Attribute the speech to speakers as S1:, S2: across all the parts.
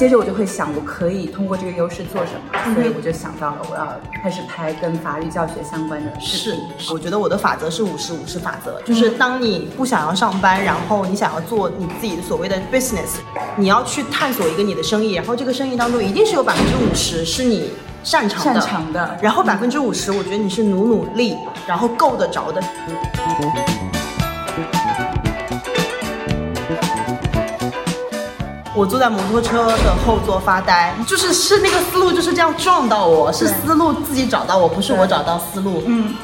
S1: 接着我就会想，我可以通过这个优势做什么，所以我就想到了，我要开始拍跟法律教学相关的视频。
S2: 我觉得我的法则是五十五十法则，就是当你不想要上班，然后你想要做你自己的所谓的 business，你要去探索一个你的生意，然后这个生意当中一定是有百分之五十是你擅长的，
S1: 擅长的
S2: 然后百分之五十，我觉得你是努努力，然后够得着的。我坐在摩托车的后座发呆，就是是那个思路就是这样撞到我，是思路自己找到我，不是我找到思路。
S1: 嗯，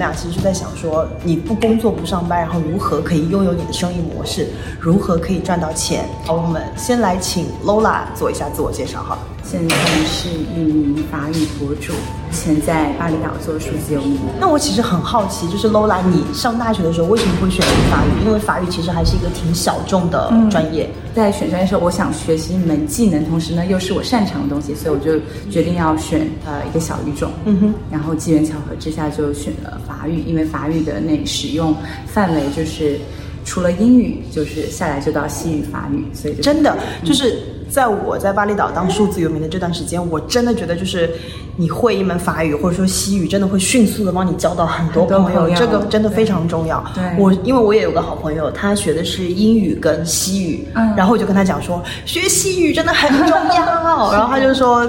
S2: 俩其实是在想说，你不工作不上班，然后如何可以拥有你的生意模式，如何可以赚到钱？好，我们先来请 Lola 做一下自我介绍好了。
S1: 现在是一名法语博主，前在巴厘岛做数字游民。
S2: 那我其实很好奇，就是 Lola，你上大学的时候为什么会选择法语？因为法语其实还是一个挺小众的专业。
S1: 在选专业的时候，我想学习一门技能，同时呢又是我擅长的东西，所以我就决定要选呃一个小语种。
S2: 嗯哼，
S1: 然后机缘巧合之下就选了法语，因为法语的那使用范围就是除了英语，就是下来就到西语、法语，所以就
S2: 真的就是在我在巴厘岛当数字游民的这段时间，我真的觉得就是你会一门法语或者说西语，真的会迅速的帮你交到很多朋友，这个真的非常重要。
S1: 对
S2: 我因为我也有个好朋友，他学的是英语跟西语，
S1: 嗯
S2: 然后我就跟他讲说，学西语真的很重要。然后他就说，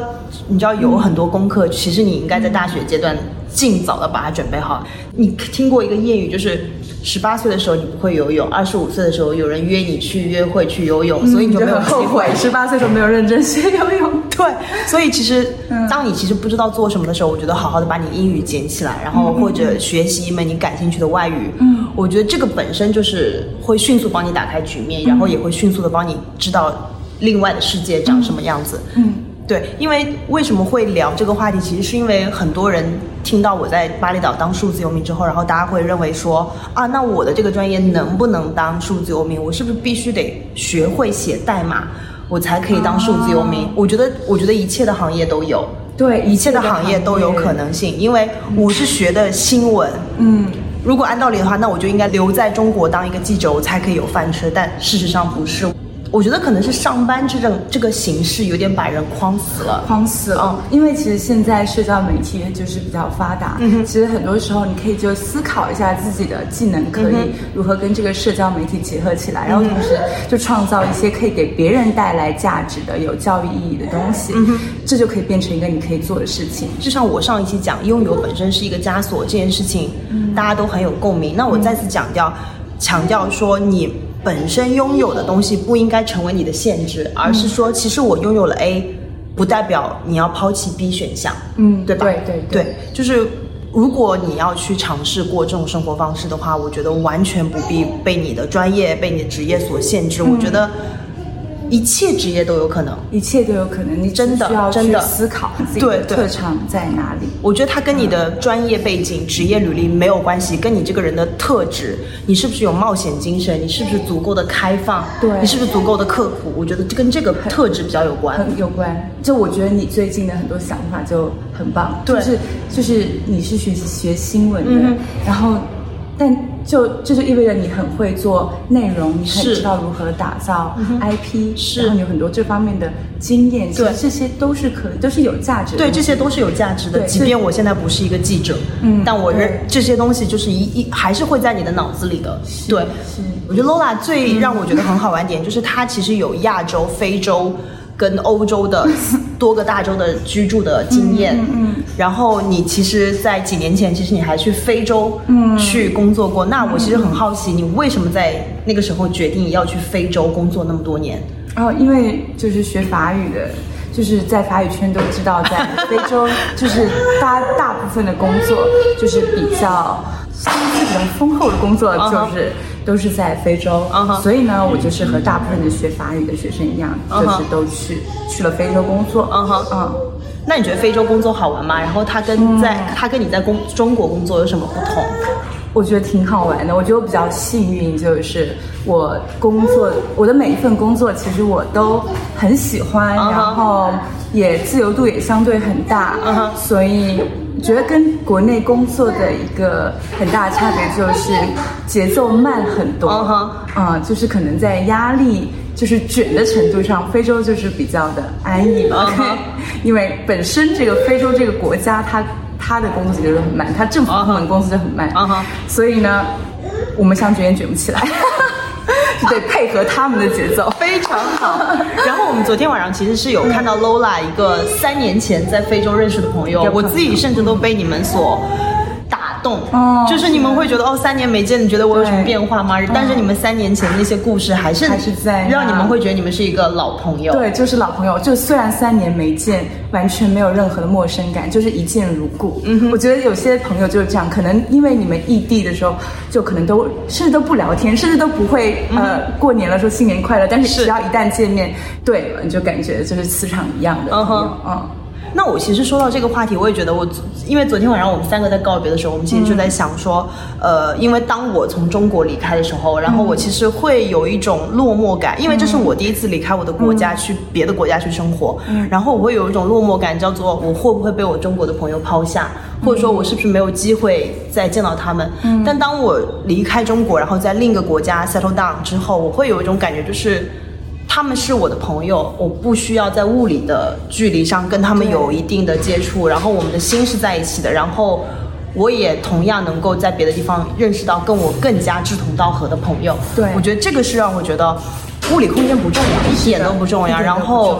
S2: 你知道有很多功课，其实你应该在大学阶段尽早的把它准备好。你听过一个谚语，就是。十八岁的时候你不会游泳，二十五岁的时候有人约你去约会去游泳，所以你就没有
S1: 很后悔，。十八岁时候没有认真学游泳。
S2: 对，所以其实
S1: 嗯
S2: 当你其实不知道做什么的时候，我觉得好好的把你英语捡起来，然后或者学习一门你感兴趣的外语，
S1: 嗯，
S2: 我觉得这个本身就是会迅速帮你打开局面，然后也会迅速的帮你知道另外的世界长什么样子。
S1: 嗯，
S2: 对，因为为什么会聊这个话题，其实是因为很多人听到我在巴厘岛当数字游民之后，然后大家会认为说啊，那我的这个专业能不能当数字游民？我是不是必须得学会写代码，我才可以当数字游民？
S1: 哦
S2: 我觉得，我觉得一切的行业都有，
S1: 对，
S2: 一切的行业都有可。能性，因为我是学的新闻。
S1: 嗯，
S2: 如果按道理的话，那我就应该留在中国当一个记者，我才可以有饭吃。但事实上不是，我觉得可能是上班这种这个形式有点把人框死了。
S1: 框死了，因为其实现在社交媒体就是比较发达，
S2: 嗯哼。
S1: 其实很多时候你可以就思考一下自己的技能可以如何跟这个社交媒体结合起来，然后同时就创造一些可以给别人带来价值的、有教育意义的东西，
S2: 嗯
S1: 这就可以变成一个你可以做的事情。
S2: 就像我上一期讲，拥有本身是一个枷锁这件事情，大家都很有共鸣。那我再次强调，强调说你本身拥有的东西不应该成为你的限制，而是说，其实我拥有了 A，不代表你要抛弃 B 选项，
S1: 嗯
S2: 对吧？
S1: 对对对
S2: 对，就是。如果你要去尝试过这种生活方式的话，我觉得完全不必被你的专业、被你的职业所限制。我觉得一切职业都有可能。
S1: 一切都有可能，你
S2: 真的
S1: 需要去
S2: 真的
S1: 思考自己的特长在哪里。
S2: 我觉得它跟你的专业背景、职业履历没有关系，跟你这个人的特质，你是不是有冒险精神，你是不是足够的开放，
S1: 对
S2: 你是不是足够的刻苦？我觉得这跟这个特质比较有关。
S1: 很有关。就我觉得你最近的很多想法就很棒，
S2: 对
S1: 就是就是你是学学新闻的，
S2: 嗯
S1: 然后但就这就意味着你很会做内容，你很
S2: 是
S1: 知道如何打造 IP，、
S2: 是
S1: 然后你有很多这方面的经验，
S2: 对
S1: 这些都是可都是有价值的。
S2: 对，这些都是有价值的。即便我现在不是一个记者，
S1: 嗯
S2: 但我认这些东西就是一一还是会在你的脑子里的。对，
S1: 是
S2: 我觉得 Lola 最让我觉得很好玩点，就是她其实有亚洲、非洲跟欧洲的 多个大洲的居住的经验。
S1: 嗯嗯
S2: 然后你其实，在几年前，其实你还去非洲
S1: 嗯
S2: 去工作过。那我其实很好奇，你为什么在那个时候决定要去非洲工作那么多年？
S1: 然后因为就是学法语的，就是在法语圈都知道，在非洲 就是大家大部分的工作就是比较薪资比较丰厚的工作，就是都是在非洲所以呢，我就是和大部分的学法语的学生一样，就是都去去了非洲工作。
S2: 嗯哼
S1: 嗯。
S2: 那你觉得非洲工作好玩吗？然后它跟在它跟你在工中国工作有什么不同？
S1: 我觉得挺好玩的。我觉得我比较幸运，就是我工作，我的每一份工作其实我都很喜欢，然后也自由度也相对很大所以觉得跟国内工作的一个很大的差别就是节奏慢很多。
S2: 嗯哼。
S1: 嗯，就是可能在压力就是卷的程度上，非洲就是比较的安逸吧。
S2: 嗯哼。
S1: 因为本身这个非洲这个国家，它它的工资就是很慢，它政府部门工资就很慢。
S2: 嗯哼。
S1: 所以呢，我们想卷也卷不起来，就 得配合他们的节奏。
S2: 非常好。然后我们昨天晚上其实是有看到 Lola 一个三年前在非洲认识的朋友我自己甚至都被你们所。打动，
S1: 哦
S2: 就是你们会觉得哦，三年没见，你觉得我有什么变化吗？但是你们三年前那些故事还是
S1: 还是在那
S2: 让你们会觉得你们是一个老朋友。
S1: 对，就是老朋友，就虽然三年没见，完全没有任何的陌生感，就是一见如故。嗯，我觉得有些朋友就是这样，可能因为你们异地的时候，就可能都甚至都不聊天，甚至都不会、呃过年了说新年快乐，但是
S2: 是
S1: 只要一旦见面，对，你就感觉就是磁场一样的。
S2: 嗯哼
S1: 嗯
S2: 那我其实说到这个话题，我也觉得我，因为昨天晚上我们三个在告别的时候，我们其实就在想说，呃，因为当我从中国离开的时候，然后我其实会有一种落寞感，因为这是我第一次离开我的国家去别的国家去生活，然后我会有一种落寞感，叫做我会不会被我中国的朋友抛下，或者说我是不是没有机会再见到他们？但当我离开中国，然后在另一个国家 settle down 之后，我会有一种感觉，就是。他们是我的朋友，我不需要在物理的距离上跟他们有一定的接触，然后我们的心是在一起的，然后我也同样能够在别的地方认识到跟我更加志同道合的朋友。
S1: 对。
S2: 我觉得这个是让我觉得物理空间不重要，一点都不重要，然后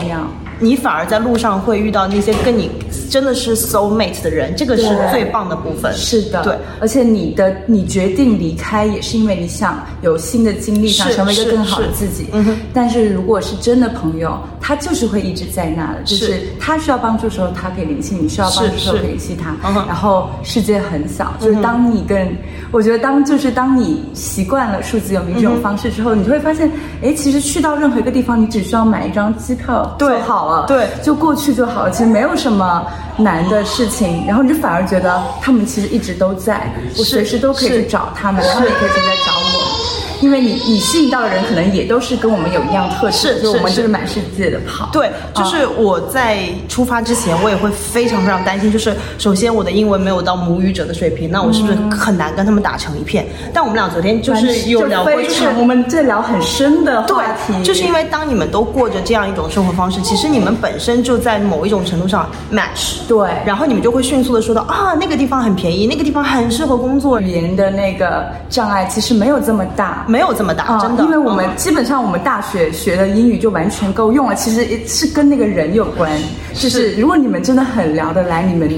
S2: 你反而在路上会遇到那些跟你真的是 soul mate 的人，这个是最棒的部分。
S1: 是的，
S2: 对。
S1: 而且你的你决定离开，也是因为你想有新的经历，
S2: 是
S1: 想成为一个更好的自己。
S2: 嗯哼
S1: 但是如果是真的朋友，他就是会一直在那的，就是是他需要帮助的时候，他可以联系你；需要帮助的时候可以联系他。然后世界很小，就是当你跟、我觉得当就是当你习惯了数字游民这种方式之后，你就会发现，哎，其实去到任何一个地方，你只需要买一张机票就好了。
S2: 对
S1: 就过去就好了，其实没有什么难的事情。然后你就反而觉得他们其实一直都在，我随时都可以去找他们，他们也可以随时来找我。因为你你吸引到的人可能也都是跟我们有一样特质，
S2: 是
S1: 就我们就是满世界的跑。
S2: 对，就是我在出发之前，我也会非常非常担心。就是首先我的英文没有到母语者的水平，那我是不是很难跟他们打成一片？但我们俩昨天就是有聊过，就是
S1: 我们这聊很深的话题，
S2: 对，就是因为当你们都过着这样一种生活方式，其实你们本身就在某一种程度上 match。
S1: 对
S2: 然后你们就会迅速的说到啊，那个地方很便宜，那个地方很适合工作，
S1: 语言的那个障碍其实没有这么大。
S2: 没有这么大，
S1: 啊，
S2: 真的。
S1: 因为我们
S2: 嗯
S1: 基本上我们大学学的英语就完全够用了，其实也是跟那个人有关。就是如果你们真的很聊得来，你们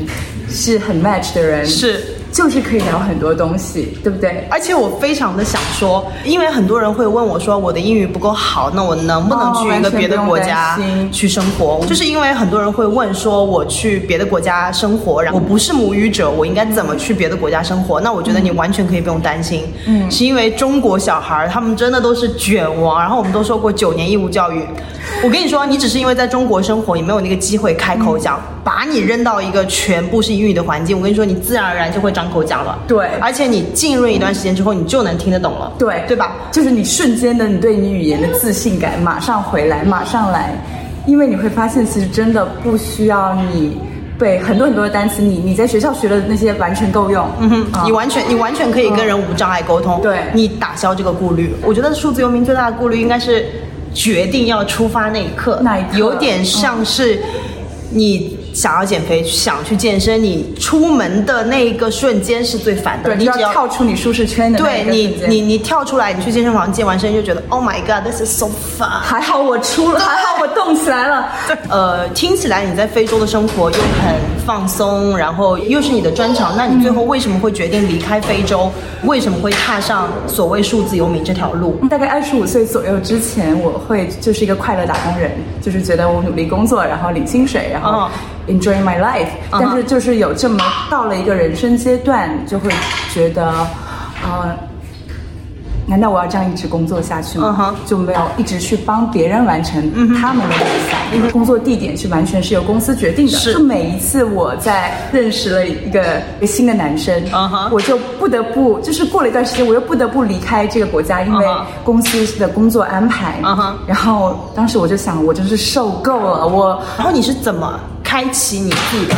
S1: 是很 match 的人，
S2: 是
S1: 就是可以聊很多东西，对不对？
S2: 而且我非常的想说，因为很多人会问我说，我的英语不够好，那我能不能
S1: 哦
S2: 去一个别的国家去生活？就是因为很多人会问说，我去别的国家生活，然后我不是母语者，我应该怎么去别的国家生活？那我觉得你完全可以不用担心，嗯，是因为中国小孩儿他们真的都是卷王，然后我们都受过九年义务教育。我跟你说，你只是因为在中国生活，你没有那个机会开口讲，把你扔到一个全部是英语的环境，我跟你说，你自然而然就会张口讲了。
S1: 对
S2: 而且你浸润一段时间之后，你就能听得懂了，
S1: 对
S2: 对吧？
S1: 就是你瞬间的你对你语言的自信感马上回来，马上来，因为你会发现其实真的不需要你背很多很多的单词，你你在学校学的那些完全够用。嗯
S2: 嗯，你完全你完全可以跟人无障碍沟通，
S1: 对
S2: 你打消这个顾虑。我觉得数字游民最大的顾虑应该是决定要出发那一刻，
S1: 那一刻
S2: 有点像是你想要减肥、想去健身，你出门的那一个瞬间是最烦的，
S1: 对，
S2: 你只
S1: 要跳出你舒适圈的
S2: 对你你你跳出来，你去健身房健完身就觉得 Oh my God，this is so fun。
S1: 还好我出了，还好我动起来了。
S2: 呃，听起来你在非洲的生活又很放松，然后又是你的专长，那你最后为什么会决定离开非洲？为什么会踏上所谓数字游民这条路？
S1: 大概二十五岁左右之前，我会就是一个快乐打工人，就是觉得我努力工作，然后领薪水，然后
S2: 哦
S1: enjoy my life。但是就是有这么到了一个人生阶段，就会觉得，呃，难道我要这样一直工作下去吗就没有一直去帮别人完成他们的比赛。工作地点是完全是由公司决定的。
S2: 是
S1: 就每一次我在认识了一个一个新的男生我就不得不就是过了一段时间，我又不得不离开这个国家，因为公司的工作安排。然后当时我就想，我真是受够了，我
S2: 然后你是怎么开启你自己的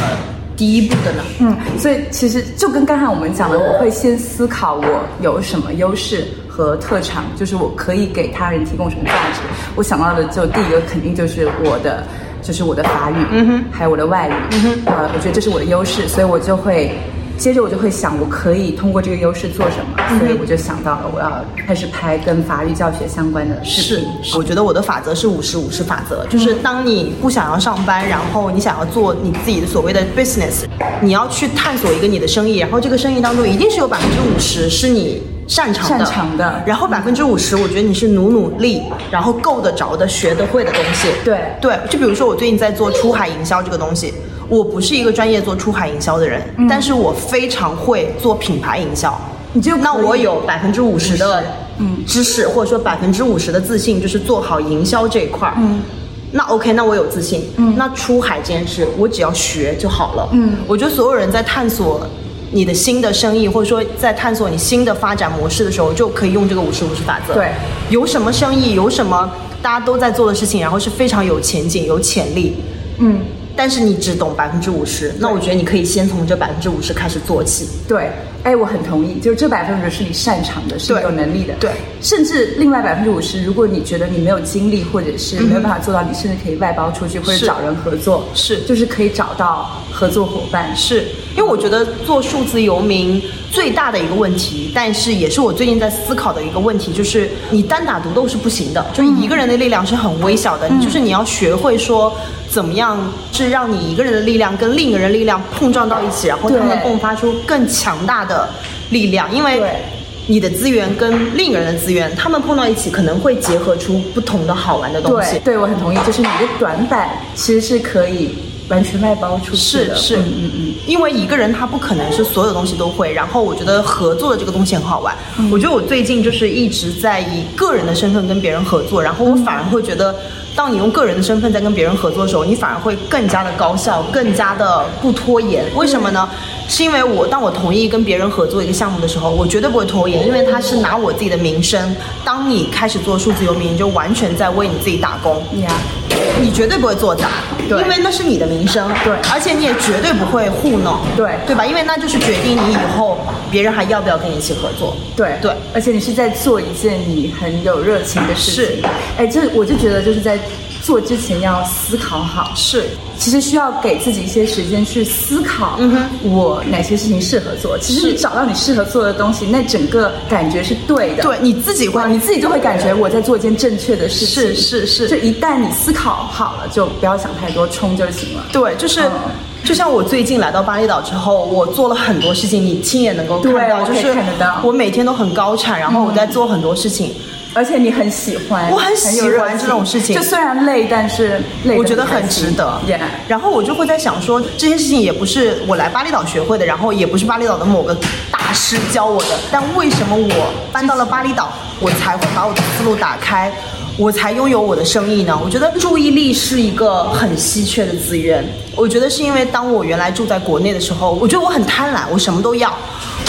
S2: 第一步的呢？
S1: 嗯，所以其实就跟刚才我们讲的，我会先思考我有什么优势和特长，就是我可以给他人提供什么价值。我想到的就第一个肯定就是我的，就是我的法语，嗯哼，还有我的外语，嗯哼，呃，我觉得这是我的优势，所以我就会。接着我就会想，我可以通过这个优势做什么，所以我就想到了，我要开始拍跟法律教学相关的视频。
S2: 我觉得我的法则是五十五十法则，就是当你不想要上班，然后你想要做你自己的所谓的 business，你要去探索一个你的生意，然后这个生意当中一定是有百分之五十是你擅长的，
S1: 擅长的。
S2: 然后百分之五十，我觉得你是努努力，然后够得着的、学得会的东西。
S1: 对。
S2: 对，就比如说我最近在做出海营销这个东西，我不是一个专业做出海营销的人，但是我非常会做品牌营销。
S1: 你就
S2: 那我有百分之五十的嗯知识，或者说百分之五十的自信，就是做好营销这一块儿。嗯。那 OK，那我有自信。嗯。那出海这件事，我只要学就好了。嗯。我觉得所有人在探索你的新的生意，或者说在探索你新的发展模式的时候，就可以用这个五十五十法则。
S1: 对。
S2: 有什么生意，有什么大家都在做的事情，然后是非常有前景、有潜力。
S1: 嗯，
S2: 但是你只懂百分之五十，那我觉得你可以先从这百分之五十开始做起。
S1: 对，哎，我很同意，就是这百分之五十是你擅长的，是你有能力的。
S2: 对。
S1: 甚至另外百分之五十，如果你觉得你没有精力，或者是没有办法做到，你甚至可以外包出去，或者找人合作，
S2: 是。
S1: 就是可以找到合作伙伴。
S2: 是。因为我觉得做数字游民最大的一个问题，但是也是我最近在思考的一个问题，就是你单打独斗是不行的，就是一个人的力量是很微小的，就是你要学会说怎么样是让你一个人的力量跟另一个人力量碰撞到一起，然后他们迸发出更强大的力量，因为。你的资源跟另一个人的资源，他们碰到一起，可能会结合出不同的好玩的东西
S1: 对，。对我很同意，就是你的短板其实是可以完全外包出去的。
S2: 是是，
S1: 嗯嗯嗯。
S2: 因为一个人他不可能是所有东西都会，然后我觉得合作的这个东西很好玩。我觉得我最近就是一直在以个人的身份跟别人合作，然后我反而会觉得，当你用个人的身份在跟别人合作的时候，你反而会更加的高效，更加的不拖延。为什么呢？是因为我当我同意跟别人合作一个项目的时候，我绝对不会拖延，因为他是拿我自己的名声。当你开始做数字游民，你就完全在为你自己打工。
S1: 呀，
S2: 你绝对不会做砸，
S1: 对
S2: 因为那是你的名声，
S1: 对
S2: 而且你也绝对不会糊弄，
S1: 对
S2: 对吧？因为那就是决定你以后别人还要不要跟你一起合作。
S1: 对
S2: 对
S1: 而且你是在做一件你很有热情的事情。
S2: 是，
S1: 哎，这我就觉得就是在做之前要思考好。
S2: 是，
S1: 其实需要给自己一些时间去思考，嗯哼，我哪些事情适合做。其实你找到你适合做的东西，那整个感觉是对的。
S2: 对你自己会，
S1: 你自己就会感觉我在做一件正确的事情。
S2: 是是是
S1: 就一旦你思考好了，就不要想太多，冲就行了。
S2: 对，就是。
S1: 嗯
S2: 就像我最近来到巴厘岛之后，我做了很多事情，你亲眼能够看到，就是我每天都很高产，然后我在做很多事情，
S1: 而且你很喜欢，
S2: 我很喜欢这种事情
S1: 就虽然累，但是累
S2: 我觉得
S1: 很
S2: 很值得。
S1: Yeah
S2: 然后我就会在想说，这些事情也不是我来巴厘岛学会的，然后也不是巴厘岛的某个大师教我的，但为什么我搬到了巴厘岛，我才会把我的思路打开？我才拥有我的生意呢？我觉得注意力是一个很稀缺的资源。我觉得是因为当我原来住在国内的时候，我觉得我很贪婪，我什么都要。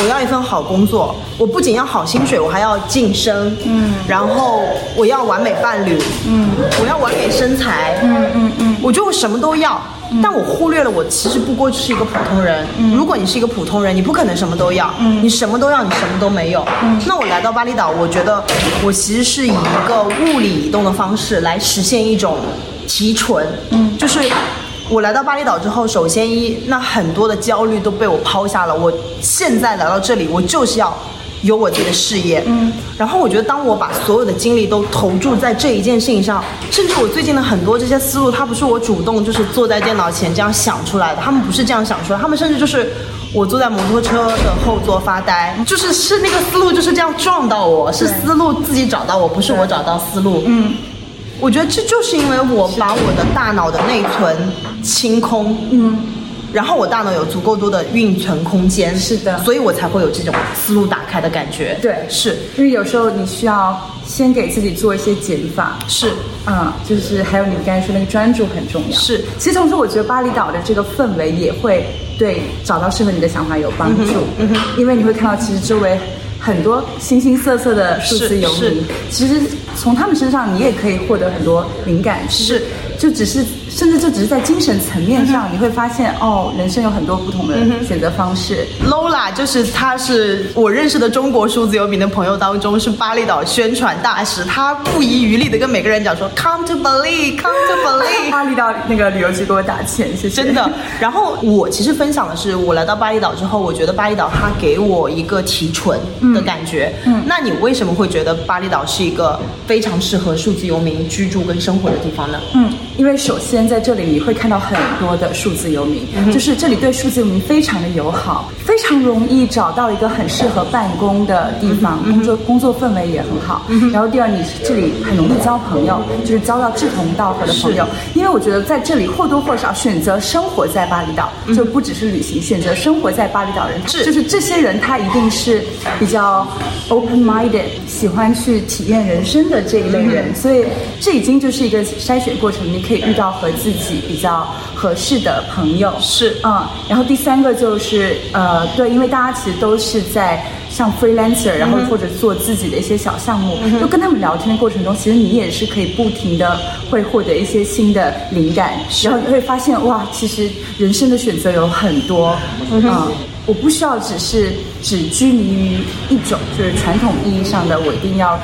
S2: 我要一份好工作，我不仅要好薪水，我还要晋升，嗯，然后我要完美伴侣，嗯，我要完美身材，嗯嗯嗯，我觉得我什么都要，但我忽略了我其实不过就是一个普通人。如果你是一个普通人，你不可能什么都要，你什么都要，你什么都没有。那我来到巴厘岛，我觉得我其实是以一个物理移动的方式来实现一种提纯，嗯，就是。我来到巴厘岛之后，首先一，那很多的焦虑都被我抛下了。我现在来到这里，我就是要有我自己的事业。嗯，然后我觉得，当我把所有的精力都投注在这一件事情上，甚至我最近的很多这些思路，它不是我主动就是坐在电脑前这样想出来的，他们不是这样想出来，他们甚至就是我坐在摩托车的后座发呆，就是是那个思路就是这样撞到我，是思路自己找到我，不是我找到思路。嗯。我觉得这就是因为我把我的大脑的内存清空，嗯，然后我大脑有足够多的运存空间，
S1: 是的。
S2: 所以我才会有这种思路打开的感觉。
S1: 对。
S2: 是。
S1: 因为有时候你需要先给自己做一些减法，
S2: 是。
S1: 嗯，就是还有你刚才说那个专注很重要。
S2: 是。
S1: 其实同时我觉得巴厘岛的这个氛围也会对找到适合你的想法有帮助，
S2: 嗯
S1: 因为你会看到其实周围很多形形色色的数字游民，其实从他们身上你也可以获得很多灵感，
S2: 是，
S1: 就只是甚至就只是在精神层面上，你会发现哦，人生有很多不同的选择方式。
S2: Lola，就是他是我认识的中国数字游民的朋友当中是巴厘岛宣传大使，他不遗余力的跟每个人讲说 Come to Bali，Come to Bali。
S1: 巴厘岛那个旅游局给我打钱，谢谢。
S2: 真的。然后我其实分享的是，我来到巴厘岛之后，我觉得巴厘岛它给我一个提纯的感觉。嗯，那你为什么会觉得巴厘岛是一个非常适合数字游民居住跟生活的地方呢？
S1: 嗯，因为首先在这里你会看到很多的数字游民，就是这里对数字游民非常的友好，非常容易找到一个很适合办公的地方，工作工作氛围也很好。然后第二，你这里很容易交朋友，就是交到志同道合的朋友。因为我觉得在这里或多或少选择生活在巴厘岛，就不只是旅行，选择生活在巴厘岛人，
S2: 是
S1: 就是这些人他一定是比较 open minded，喜欢去体验人生的这一类人，所以这已经就是一个筛选过程，你可以遇到和自己比较合适的朋友。
S2: 是。
S1: 嗯，然后第三个就是呃，对，因为大家其实都是在像 freelancer，然后或者做自己的一些小项目，就跟他们聊天的过程中，其实你也是可以不停的会获得一些新的灵感，然后你会发现哇，其实人生的选择有很多，嗯。我不需要只是只拘泥于一种，就是传统意义上的我一定要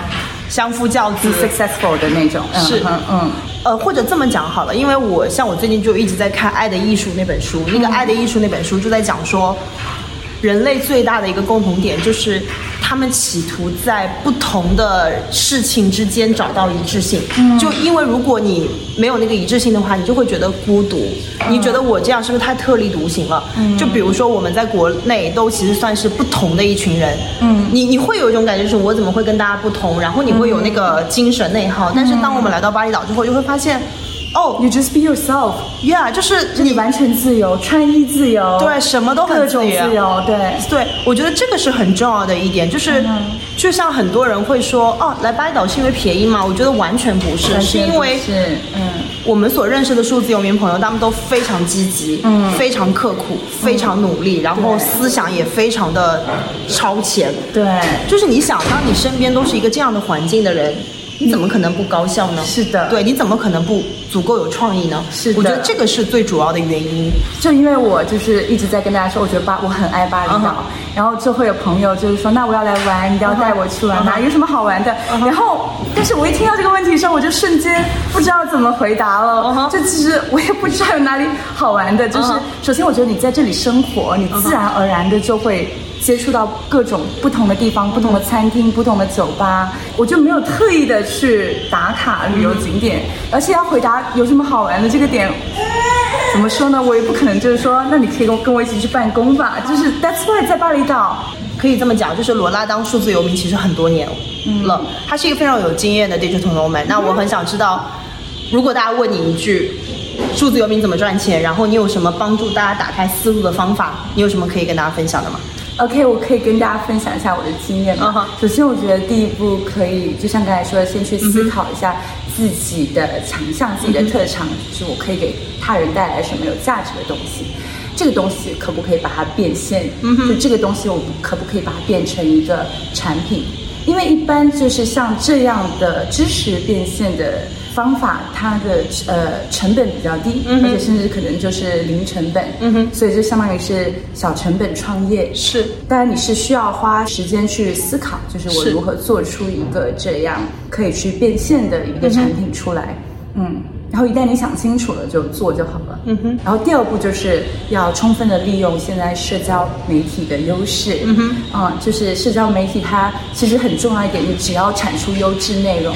S2: 相夫教子
S1: successful 的那种。嗯
S2: 是。
S1: 嗯嗯，
S2: 呃，或者这么讲好了，因为我像我最近就一直在看《爱的艺术》那本书，那个《爱的艺术》那本书就在讲说，人类最大的一个共同点就是他们企图在不同的事情之间找到一致性。就因为如果你没有那个一致性的话，你就会觉得孤独，你觉得我这样是不是太特立独行了？就比如说我们在国内都其实算是不同的一群人，嗯，你你会有一种感觉，就是我怎么会跟大家不同？然后你会有那个精神内耗。但是当我们来到巴厘岛之后，就会发现，哦
S1: You just be
S2: yourself，，Yeah，就是你
S1: 完全自由，穿衣自由，
S2: 对什么都很
S1: 各种
S2: 自由。
S1: 自由，对。
S2: 对，我觉得这个是很重要的一点，就是、就像很多人会说，哦，来巴厘岛是因为便宜吗？我觉得完全不是，
S1: 不
S2: 是因为
S1: 是嗯。
S2: 我们所认识的数字游民朋友，他们都非常积极，嗯，非常刻苦，非常努力，然后思想也非常的超前。
S1: 对，
S2: 就是你想，当你身边都是一个这样的环境的人，你怎么可能不高效呢？
S1: 是的
S2: 对，你怎么可能不足够有创意呢？
S1: 是的
S2: 我觉得这个是最主要的原因。
S1: 就因为我就是一直在跟大家说，我觉得巴我很爱巴厘岛然后就会有朋友就是说，那我要来玩，你一定要带我去玩，哪有什么好玩的？然后，但是我一听到这个问题的时候，我就瞬间不知道怎么回答了。就其实我也不知道有哪里好玩的，就是首先我觉得你在这里生活，你自然而然的就会。接触到各种不同的地方、不同的餐厅、不同的酒吧，我就没有特意的去打卡旅游景点，而且要回答有什么好玩的这个点，怎么说呢？我也不可能就是说，那你可以跟我跟我一起去办公吧。就是 That's why 在巴厘岛，
S2: 可以这么讲，就是罗拉当数字游民其实很多年了，他是一个非常有经验的 digital nomad。那我很想知道，如果大家问你一句，数字游民怎么赚钱，然后你有什么帮助大家打开思路的方法，你有什么可以跟大家分享的吗？
S1: OK，我可以跟大家分享一下我的经验吗？首先，我觉得第一步可以，就像刚才说的，先去思考一下自己的强项、自己的特长，就是我可以给他人带来什么有价值的东西。这个东西可不可以把它变现？就这个东西，我可不可以把它变成一个产品？因为一般就是像这样的知识变现的方法，它的呃成本比较低，而且甚至可能就是零成本，嗯哼，所以就相当于是小成本创业。
S2: 是
S1: 当然你是需要花时间去思考，就是我如何做出一个这样可以去变现的一个产品出来。嗯，然后一旦你想清楚了，就做就好了。嗯哼。然后第二步就是要充分的利用现在社交媒体的优势。嗯哼。啊、就是社交媒体它其实很重要一点，你只要产出优质内容。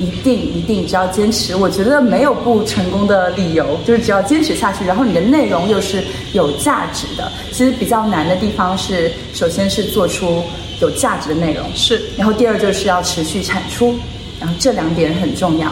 S1: 一定一定，只要坚持，我觉得没有不成功的理由，就是只要坚持下去，然后你的内容又是有价值的。其实比较难的地方是，首先是做出有价值的内容，
S2: 是，
S1: 然后第二就是要持续产出，然后这两点很重要。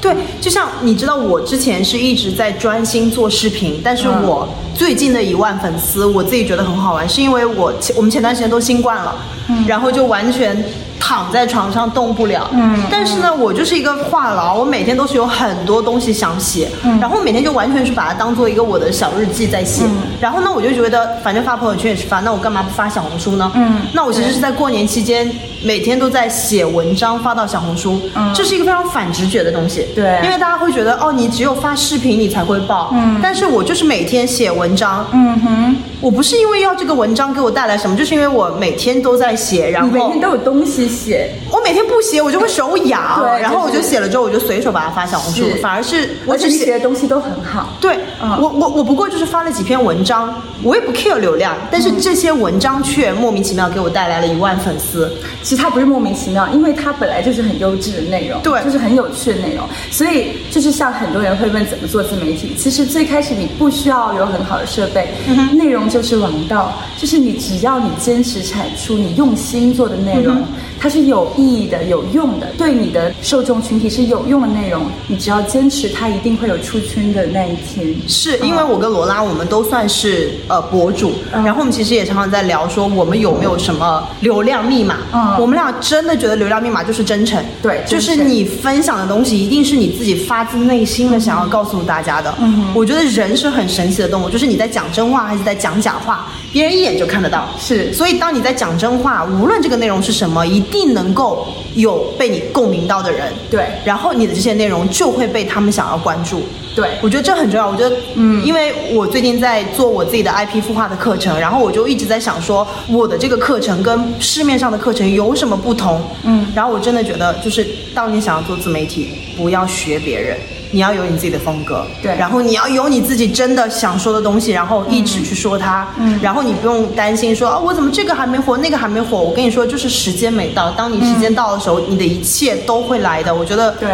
S2: 对，就像你知道，我之前是一直在专心做视频，但是
S1: 嗯。
S2: 我最近的一万粉丝，我自己觉得很好玩，是因为我前我们前段时间都新冠了，嗯。然后就完全躺在床上动不了。
S1: 嗯
S2: 但是呢，我就是一个话痨，我每天都是有很多东西想写，
S1: 嗯。
S2: 然后每天就完全是把它当做一个我的小日记在写。
S1: 嗯。
S2: 然后呢，我就觉得反正发朋友圈也是发，那我干嘛不发小红书呢？
S1: 嗯
S2: 那我其实是在过年期间每天都在写文章发到小红书，
S1: 嗯。
S2: 这是一个非常反直觉的东西。
S1: 对。
S2: 因为大家会觉得哦，你只有发视频你才会爆，
S1: 嗯。
S2: 但是我就是每天写文章，
S1: 嗯哼，
S2: 我不是因为要这个文章给我带来什么，就是因为我每天都在写，然
S1: 后每天都有东西写，
S2: 我每天不写我就会手痒，
S1: 对
S2: 然后我
S1: 就
S2: 写了之后我就随手把它发小红书，反而是我只写
S1: 写的东西都很好。
S2: 对，
S1: 嗯
S2: 我我我不过就是发了几篇文章，我也不 care 流量，但是这些文章却莫名其妙给我带来了一万粉丝。
S1: 其实它不是莫名其妙，因为它本来就是很优质的内容，
S2: 对
S1: 就是很有趣的内容。所以就是像很多人会问怎么做自媒体，其实最开始你不需要有很好的设备，内容就是王道，就是你只要你坚持产出，你用心做的内容，它是有意义的、有用的，对你的受众群体是有用的内容，你只要坚持，它一定会有出圈的那一天。
S2: 是因为我跟罗拉，我们都算是呃博主，然后我们其实也常常在聊说我们有没有什么流量密码。
S1: 嗯
S2: 我们俩真的觉得流量密码就是真诚，
S1: 对
S2: 就是你分享的东西一定是你自己发自内心的想要告诉大家的。
S1: 嗯
S2: 我觉得人是很神奇的动物，就是你在讲真话还是在讲假话，别人一眼就看得到。
S1: 是
S2: 所以当你在讲真话，无论这个内容是什么，一定能够有被你共鸣到的人。
S1: 对
S2: 然后你的这些内容就会被他们想要关注。
S1: 对
S2: 我觉得这很重要。我觉得，嗯，因为我最近在做我自己的 IP 孵化的课程，然后我就一直在想说，我的这个课程跟市面上的课程有什么不同？
S1: 嗯，
S2: 然后我真的觉得，就是当你想要做自媒体，不要学别人。你要有你自己的风格，
S1: 对。
S2: 然后你要有你自己真的想说的东西，然后一直去说它，
S1: 嗯。
S2: 然后你不用担心说啊，我怎么这个还没火，那个还没火。我跟你说，就是时间没到，当你时间到的时候，你的一切都会来的。我觉得，
S1: 对。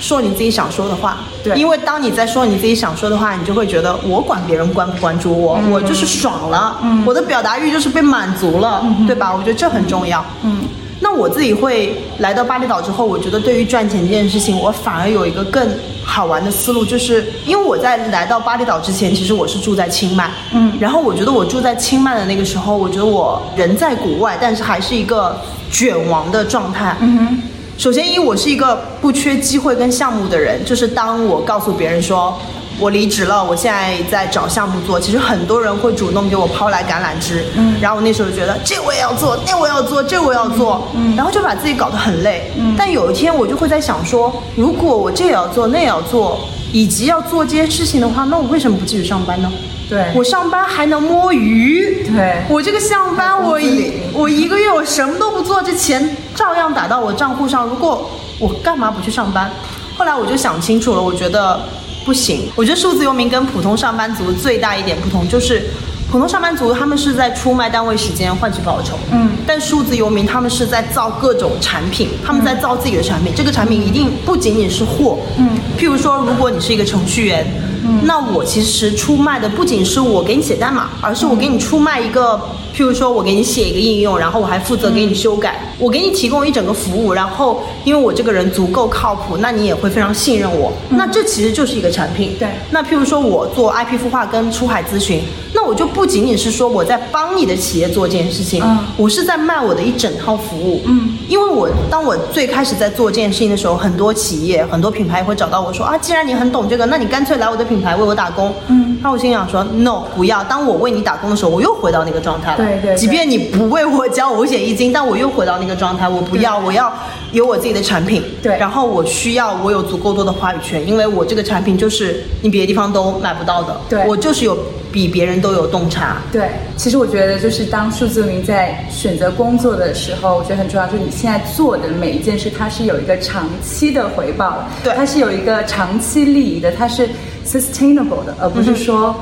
S2: 说你自己想说的话，
S1: 对。
S2: 因为当你在说你自己想说的话，你就会觉得我管别人关不关注我，
S1: 嗯。
S2: 我就是爽了，嗯。我的表达欲就是被满足了，对吧？我觉得这很重要。
S1: 嗯，
S2: 那我自己会来到巴厘岛之后，我觉得对于赚钱这件事情，我反而有一个更好玩的思路，就是因为我在来到巴厘岛之前，其实我是住在清迈，
S1: 嗯。
S2: 然后我觉得我住在清迈的那个时候，我觉得我人在国外，但是还是一个卷王的状态，
S1: 嗯哼，
S2: 首先一，我是一个不缺机会跟项目的人，就是当我告诉别人说我离职了，我现在在找项目做，其实很多人会主动给我抛来橄榄枝，嗯，然后我那时候就觉得这我也要做，那我也要做，这我也要做，嗯，然后就把自己搞得很累，嗯，但有一天我就会在想说，如果我这也要做，那也要做，以及要做这些事情的话，那我为什么不继续上班呢？
S1: 对
S2: 我上班还能摸鱼，
S1: 对
S2: 我这个上班我一我一个月我什么都不做，这钱照样打到我账户上。如果我干嘛不去上班？后来我就想清楚了，我觉得不行。我觉得数字游民跟普通上班族最大一点不同就是。普通上班族他们是在出卖单位时间换取报酬，
S1: 嗯
S2: 但数字游民他们是在造各种产品，他们在造自己的产品，这个产品一定不仅仅是货，
S1: 嗯
S2: 譬如说，如果你是一个程序员，那我其实出卖的不仅是我给你写代码，而是我给你出卖一个，譬如说我给你写一个应用，然后我还负责给你修改，我给你提供一整个服务，然后因为我这个人足够靠谱，那你也会非常信任我，那这其实就是一个产品。
S1: 对。
S2: 那譬如说我做 IP 孵化跟出海咨询，那我就不仅仅是说我在帮你的企业做这件事情，
S1: 嗯。
S2: 我是在卖我的一整套服务。
S1: 嗯，
S2: 因为我当我最开始在做这件事情的时候，很多企业、很多品牌会找到我说啊，既然你很懂这个，那你干脆来我的品牌为我打工。
S1: 嗯，
S2: 那我心想说，no，不要。当我为你打工的时候，我又回到那个状态了。
S1: 对对对
S2: 即便你不为我交五险一金，但我又回到那个状态，我不要，我要有我自己的产品。
S1: 对
S2: 然后我需要我有足够多的话语权，因为我这个产品就是你别的地方都买不到的。
S1: 对
S2: 我就是有比别人都有洞察。
S1: 对，其实我觉得就是当数字游民在选择工作的时候，我觉得很重要，就是你现在做的每一件事，它是有一个长期的回报的，
S2: 对
S1: 它是有一个长期利益的，它是 sustainable 的，而不是说。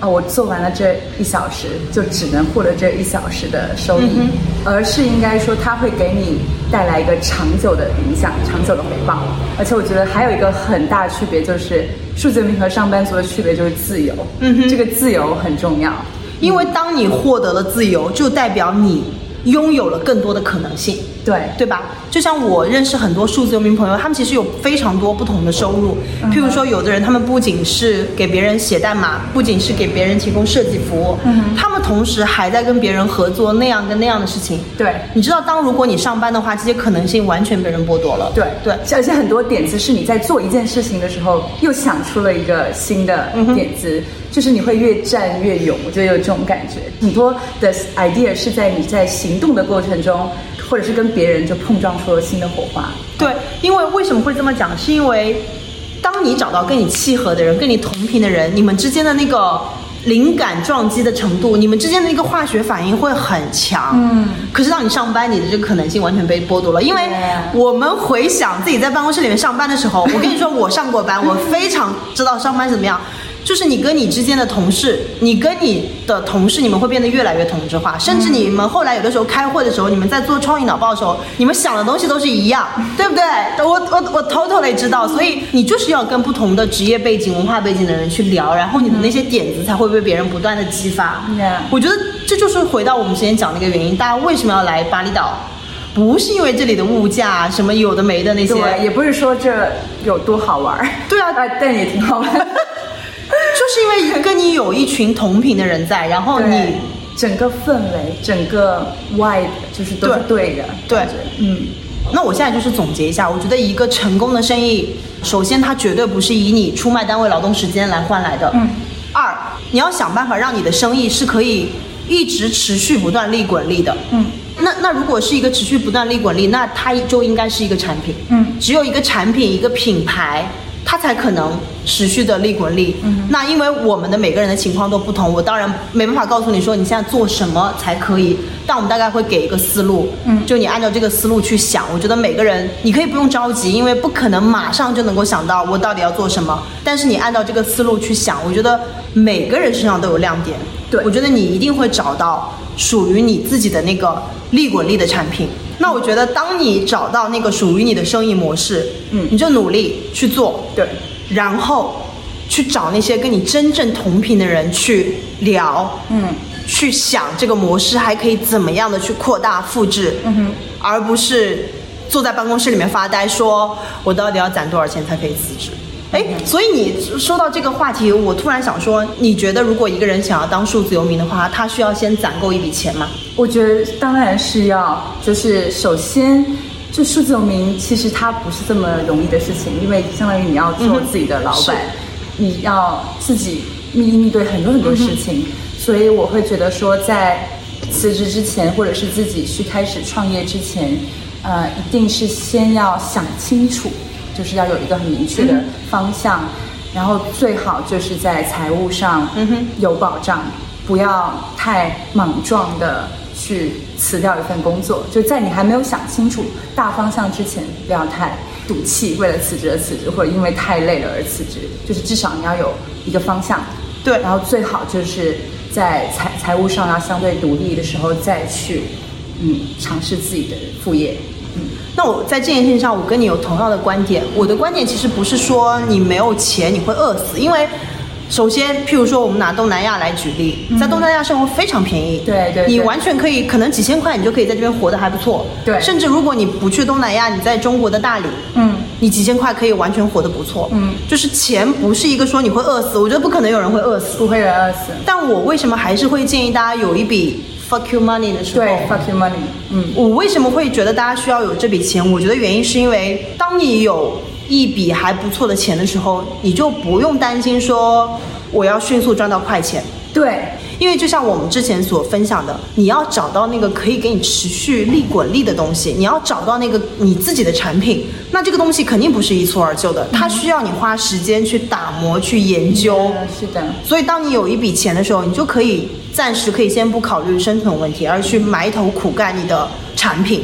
S1: 啊、我做完了这一小时，就只能获得这一小时的收益，而是应该说它会给你带来一个长久的影响、长久的回报。而且我觉得还有一个很大区别就是，数字游民和上班族的区别就是自由。
S2: 嗯哼
S1: 这个自由很重要。
S2: 因为当你获得了自由，就代表你拥有了更多的可能性。
S1: 对
S2: 对吧？就像我认识很多数字游民朋友，他们其实有非常多不同的收入。
S1: 嗯
S2: 譬如说，有的人他们不仅是给别人写代码，不仅是给别人提供设计服务，
S1: 嗯
S2: 他们同时还在跟别人合作那样跟那样的事情。
S1: 对
S2: 你知道，当如果你上班的话，这些可能性完全被人剥夺了。
S1: 对
S2: 对，
S1: 而且很多点子是你在做一件事情的时候，又想出了一个新的点子，就是你会越战越勇，我觉得有这种感觉。很多的 idea 是在你在行动的过程中，或者是跟别人就碰撞出了新的火花。
S2: 对，因为为什么会这么讲？是因为当你找到跟你契合的人、跟你同频的人，你们之间的那个灵感撞击的程度，你们之间的那个化学反应会很强。嗯。可是当你上班，你的这个可能性完全被剥夺了，因为我们回想自己在办公室里面上班的时候，我跟你说，我上过班，我非常知道上班是怎么样。就是你跟你之间的同事，你跟你的同事，你们会变得越来越同质化，甚至你们后来有的时候开会的时候，你们在做创意脑报的时候，你们想的东西都是一样，对不对？我我我 totally 知道，所以你就是要跟不同的职业背景、文化背景的人去聊，然后你的那些点子才会被别人不断的激发。我觉得这就是回到我们之前讲的一个原因，大家为什么要来巴厘岛？不是因为这里的物价什么有的没的那些，
S1: 对，也不是说这有多好玩儿。
S2: 对啊
S1: 呃 但也挺好玩。
S2: 就是因为跟你有一群同频的人在，然后你
S1: 整个氛围、整个 vibe 就是都是对的。
S2: 对
S1: 嗯，
S2: 那我现在就是总结一下，我觉得一个成功的生意，首先它绝对不是以你出卖单位劳动时间来换来的。
S1: 嗯。
S2: 二，你要想办法让你的生意是可以一直持续不断利滚利的。
S1: 嗯。
S2: 那那如果是一个持续不断利滚利，那它就应该是一个产品。
S1: 嗯
S2: 只有一个产品，一个品牌。它才可能持续的利滚利。嗯，那因为我们的每个人的情况都不同，我当然没办法告诉你说你现在做什么才可以，但我们大概会给一个思路。
S1: 嗯
S2: 就你按照这个思路去想，我觉得每个人你可以不用着急，因为不可能马上就能够想到我到底要做什么。但是你按照这个思路去想，我觉得每个人身上都有亮点。
S1: 对
S2: 我觉得你一定会找到属于你自己的那个利滚利的产品。那我觉得，当你找到那个属于你的生意模式，
S1: 嗯
S2: 你就努力去做，
S1: 对，
S2: 然后去找那些跟你真正同频的人去聊，
S1: 嗯
S2: 去想这个模式还可以怎么样的去扩大复制，
S1: 嗯哼，
S2: 而不是坐在办公室里面发呆，说我到底要攒多少钱才可以辞职。哎，所以你说到这个话题，我突然想说，你觉得如果一个人想要当数字游民的话，他需要先攒够一笔钱吗？
S1: 我觉得当然是要，就是首先。就数字游民，其实它不是这么容易的事情，因为相当于你要做自己的老板，你要自己面应对很多很多事情，所以我会觉得说，在辞职之前，或者是自己去开始创业之前，呃，一定是先要想清楚，就是要有一个很明确的方向，然后最好就是在财务上有保障，不要太莽撞的去辞掉一份工作。就在你还没有想清楚大方向之前，不要太赌气，为了辞职而辞职，或者因为太累了而辞职。就是至少你要有一个方向，
S2: 对
S1: 然后最好就是在财财务上要相对独立的时候再去，嗯，尝试自己的副业。嗯，
S2: 那我在这件事情上，我跟你有同样的观点。我的观点其实不是说你没有钱你会饿死，因为首先，譬如说我们拿东南亚来举例，在东南亚生活非常便宜，
S1: 对对对。
S2: 你完全可以，可能几千块你就可以在这边活得还不错，
S1: 对。
S2: 甚至如果你不去东南亚，你在中国的大理，
S1: 嗯，
S2: 你几千块可以完全活得不错，
S1: 嗯，
S2: 就是钱不是一个说你会饿死，我觉得不可能有人会饿死，
S1: 不会有人饿死。
S2: 但我为什么还是会建议大家有一笔 fuck you money 的时候，
S1: 对，fuck your money。嗯，
S2: 我为什么会觉得大家需要有这笔钱？我觉得原因是因为，当你有一笔还不错的钱的时候，你就不用担心说我要迅速赚到快钱。
S1: 对，
S2: 因为就像我们之前所分享的，你要找到那个可以给你持续利滚利的东西，你要找到那个你自己的产品，那这个东西肯定不是一蹴而就的，它需要你花时间去打磨、去研究。
S1: 嗯是的，
S2: 所以，当你有一笔钱的时候，你就可以暂时可以先不考虑生存问题，而去埋头苦干你的产品。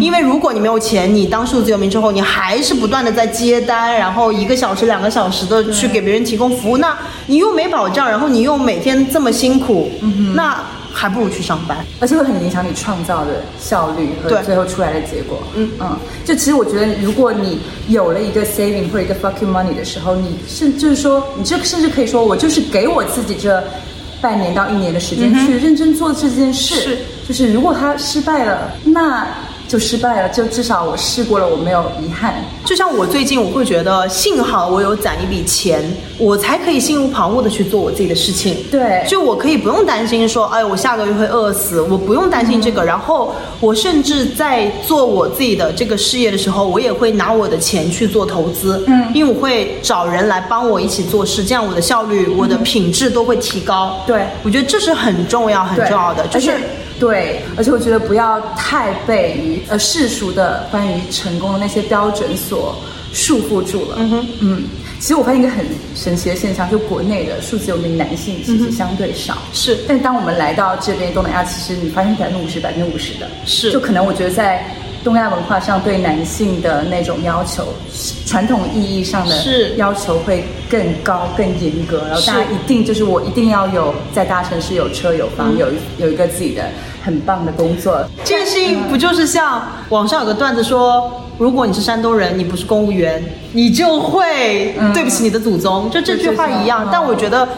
S2: 因为如果你没有钱，你当数字游民之后，你还是不断的在接单，然后一个小时、两个小时的去给别人提供服务，那你又没保障，然后你又每天这么辛苦，那还不如去上班。
S1: 而且会很影响你创造的效率和最后出来的结果。
S2: 嗯
S1: 嗯，就其实我觉得，如果你有了一个 saving 或者一个 fucking money 的时候，你甚就是说，你这甚至可以说我就是给我自己这半年到一年的时间去认真做这件事。
S2: 是
S1: 就是如果他失败了，那就失败了，就至少我试过了，我没有遗憾。
S2: 就像我最近，我会觉得幸好我有攒一笔钱，我才可以心无旁骛的去做我自己的事情。
S1: 对
S2: 就我可以不用担心说，哎，我下个月会饿死，我不用担心这个。然后我甚至在做我自己的这个事业的时候，我也会拿我的钱去做投资。
S1: 嗯
S2: 因为我会找人来帮我一起做事，这样我的效率、我的品质都会提高。
S1: 对
S2: 我觉得这是很重要、很重要的，就是
S1: 对，而且我觉得不要太被于呃世俗的关于成功的那些标准所束缚住了。嗯哼，嗯，其实我发现一个很神奇的现象，就国内的数字游民男性其实相对少。
S2: 是。
S1: 但当我们来到这边东南亚，其实你发现百分之五十、百分之五十的，
S2: 是。
S1: 就可能我觉得在东亚文化上对男性的那种要求，传统意义上的
S2: 是
S1: 要求会更高、更严格，然后大家一定就是我一定要有在大城市有车有房，有有一个自己的很棒的工作。
S2: 这件事情不就是像网上有个段子说，如果你是山东人，你不是公务员，你就会
S1: 嗯
S2: 对不起你的祖宗，就这句话一样
S1: 嗯。
S2: 但我觉得。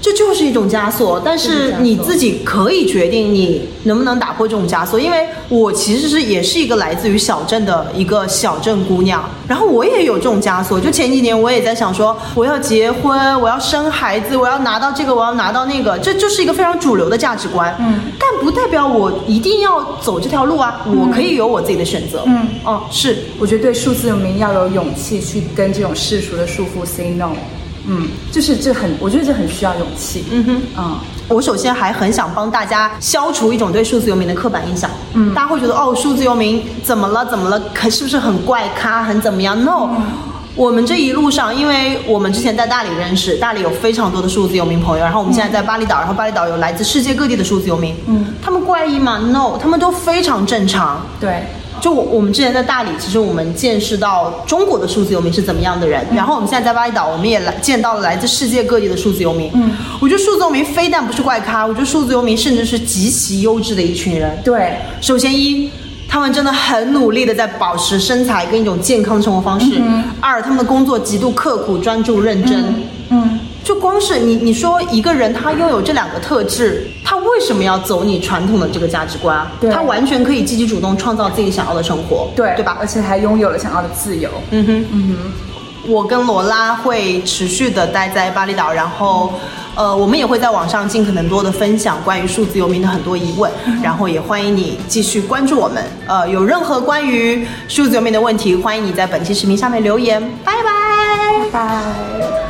S2: 这就是一种枷锁，但是你自己可以决定你能不能打破这种枷锁。因为我其实是也是一个来自于小镇的一个小镇姑娘，然后我也有这种枷锁。就前几年我也在想说，我要结婚，我要生孩子，我要拿到这个，我要拿到那个，这就是一个非常主流的价值观。
S1: 嗯，
S2: 但不代表我一定要走这条路啊，我可以有我自己的选择。
S1: 嗯
S2: 哦，是
S1: 我觉得对数字游民要有勇气去跟这种世俗的束缚 say no。嗯，就是这很，我觉得这很需要勇气。
S2: 嗯哼。
S1: 嗯，
S2: 我首先还很想帮大家消除一种对数字游民的刻板印象。嗯，大家会觉得哦，数字游民怎么了？怎么了？可是不是很怪咖，很怎么样？No，、我们这一路上，因为我们之前在大理认识，大理有非常多的数字游民朋友，然后我们现在在巴厘岛，然后巴厘岛有来自世界各地的数字游民。
S1: 嗯，
S2: 他们怪异吗？No，他们都非常正常。
S1: 对，
S2: 就我我们之前在大理，其实我们见识到中国的数字游民是怎么样的人，然后我们现在在巴厘岛，我们也来见到了来自世界各地的数字游民。
S1: 嗯，
S2: 我觉得数字游民非但不是怪咖，我觉得数字游民甚至是极其优质的一群人。
S1: 对，
S2: 首先一，他们真的很努力的在保持身材跟一种健康的生活方式；二，他们的工作极度刻苦、专注、认真。
S1: 嗯，
S2: 就光是你你说一个人他拥有这两个特质，他为什么要走你传统的这个价值观他完全可以积极主动创造自己想要的生活，
S1: 对，
S2: 对吧？
S1: 而且还拥有了想要的自由。
S2: 嗯哼，嗯哼，我跟罗拉会持续的待在巴厘岛，然后。呃，我们也会在网上尽可能多的分享关于数字游民的很多疑问，然后也欢迎你继续关注我们。呃，有任何关于数字游民的问题，欢迎你在本期视频下面留言。拜拜。
S1: 拜拜。